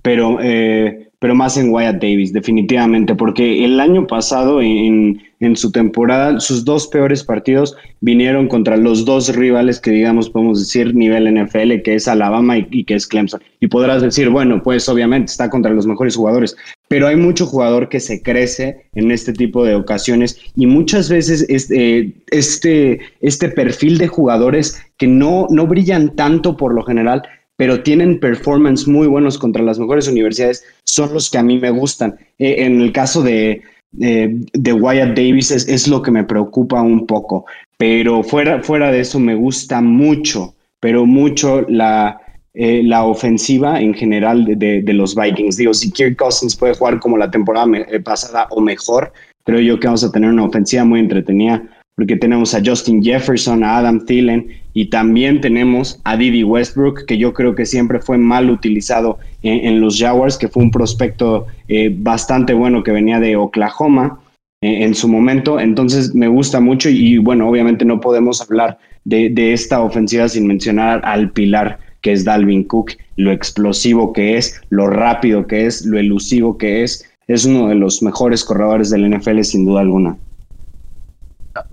pero, eh, pero más en Wyatt Davis, definitivamente, porque el año pasado en, en su temporada, sus dos peores partidos vinieron contra los dos rivales que, digamos, podemos decir nivel NFL, que es Alabama y, que es Clemson. Y podrás decir, bueno, pues obviamente está contra los mejores jugadores, pero hay mucho jugador que se crece en este tipo de ocasiones y muchas veces este, este, este perfil de jugadores que no, no brillan tanto por lo general, pero tienen performance muy buenos contra las mejores universidades, son los que a mí me gustan. Eh, en el caso de, de Wyatt Davis es, lo que me preocupa un poco. Pero fuera, fuera de eso me gusta mucho, pero mucho la, eh, la ofensiva en general de, los Vikings. Digo, si Kirk Cousins puede jugar como la temporada eh, pasada o mejor, creo yo que vamos a tener una ofensiva muy entretenida porque tenemos a Justin Jefferson, a Adam Thielen y también tenemos a Didi Westbrook, que yo creo que siempre fue mal utilizado en, los Jaguars, que fue un prospecto eh, bastante bueno que venía de Oklahoma en su momento. Entonces me gusta mucho y, bueno, obviamente no podemos hablar de esta ofensiva sin mencionar al pilar que es Dalvin Cook, lo explosivo que es, lo rápido que es, lo elusivo que es. Es uno de los mejores corredores del NFL sin duda alguna.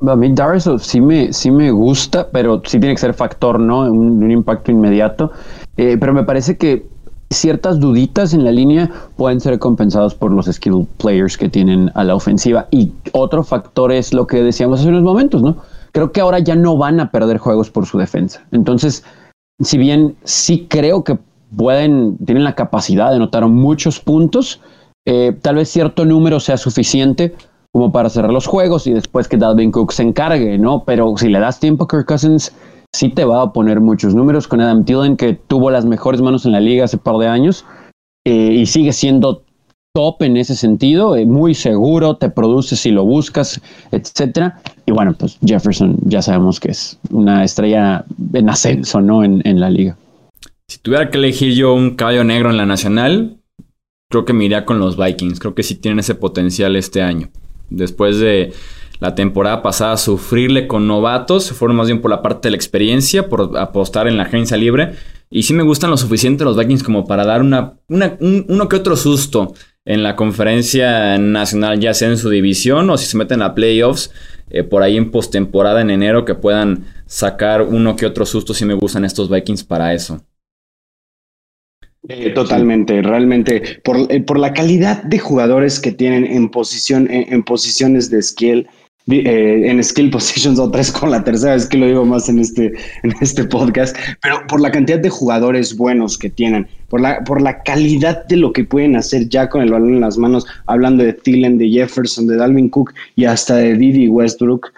A mí Darius sí me, sí me gusta, pero sí tiene que ser factor, ¿no? Un, un impacto inmediato. Eh, pero me parece que ciertas duditas en la línea pueden ser compensados por los skill players que tienen a la ofensiva. Y otro factor es lo que decíamos hace unos momentos, ¿no? Creo que ahora ya no van a perder juegos por su defensa. Entonces, si bien sí creo que pueden, tienen la capacidad de anotar muchos puntos, eh, tal vez cierto número sea suficiente como para cerrar los juegos y después que Dalvin Cook se encargue, ¿no? Pero si le das tiempo a Kirk Cousins, sí te va a poner muchos números con Adam Thielen, que tuvo las mejores manos en la liga hace par de años eh, y sigue siendo top en ese sentido, eh, muy seguro, te produce si lo buscas, etcétera. Y bueno, pues Jefferson ya sabemos que es una estrella en ascenso, ¿no? En, en la liga. Si tuviera que elegir yo un caballo negro en la nacional, creo que me iría con los Vikings. Creo que sí tienen ese potencial este año después de la temporada pasada sufrirle con novatos, se fueron más bien por la parte de la experiencia, por apostar en la agencia libre. Y sí me gustan lo suficiente los Vikings como para dar una, uno que otro susto en la conferencia nacional, ya sea en su división o si se meten a playoffs, eh, por ahí en postemporada en enero, que puedan sacar uno que otro susto. Sí me gustan estos Vikings para eso. Totalmente, realmente, por, eh, por, la calidad de jugadores que tienen en posición, en, posiciones de skill, eh, en skill positions o tres con la tercera vez que lo digo más en este, en este podcast, pero por la cantidad de jugadores buenos que tienen, por la, por la calidad de lo que pueden hacer ya con el balón en las manos, hablando de Thielen, de Jefferson, de Dalvin Cook y hasta de Didi Westbrook,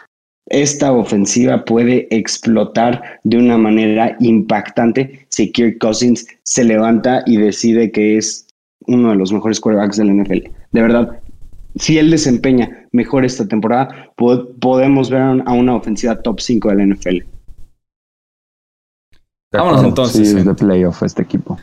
esta ofensiva puede explotar de una manera impactante si Kirk Cousins se levanta y decide que es uno de los mejores quarterbacks del NFL. De verdad, si él desempeña mejor esta temporada, podemos ver a una ofensiva top 5 del NFL. Vámonos entonces. Sí, es de playoff este equipo.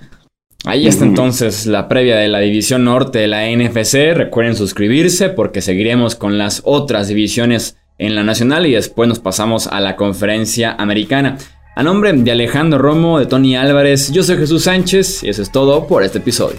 Ahí está entonces la previa de la división norte de la NFC. Recuerden suscribirse porque seguiremos con las otras divisiones en la nacional y después nos pasamos a la conferencia americana. A nombre de Alejandro Romo, de Tony Álvarez, yo soy Jesús Sánchez y eso es todo por este episodio.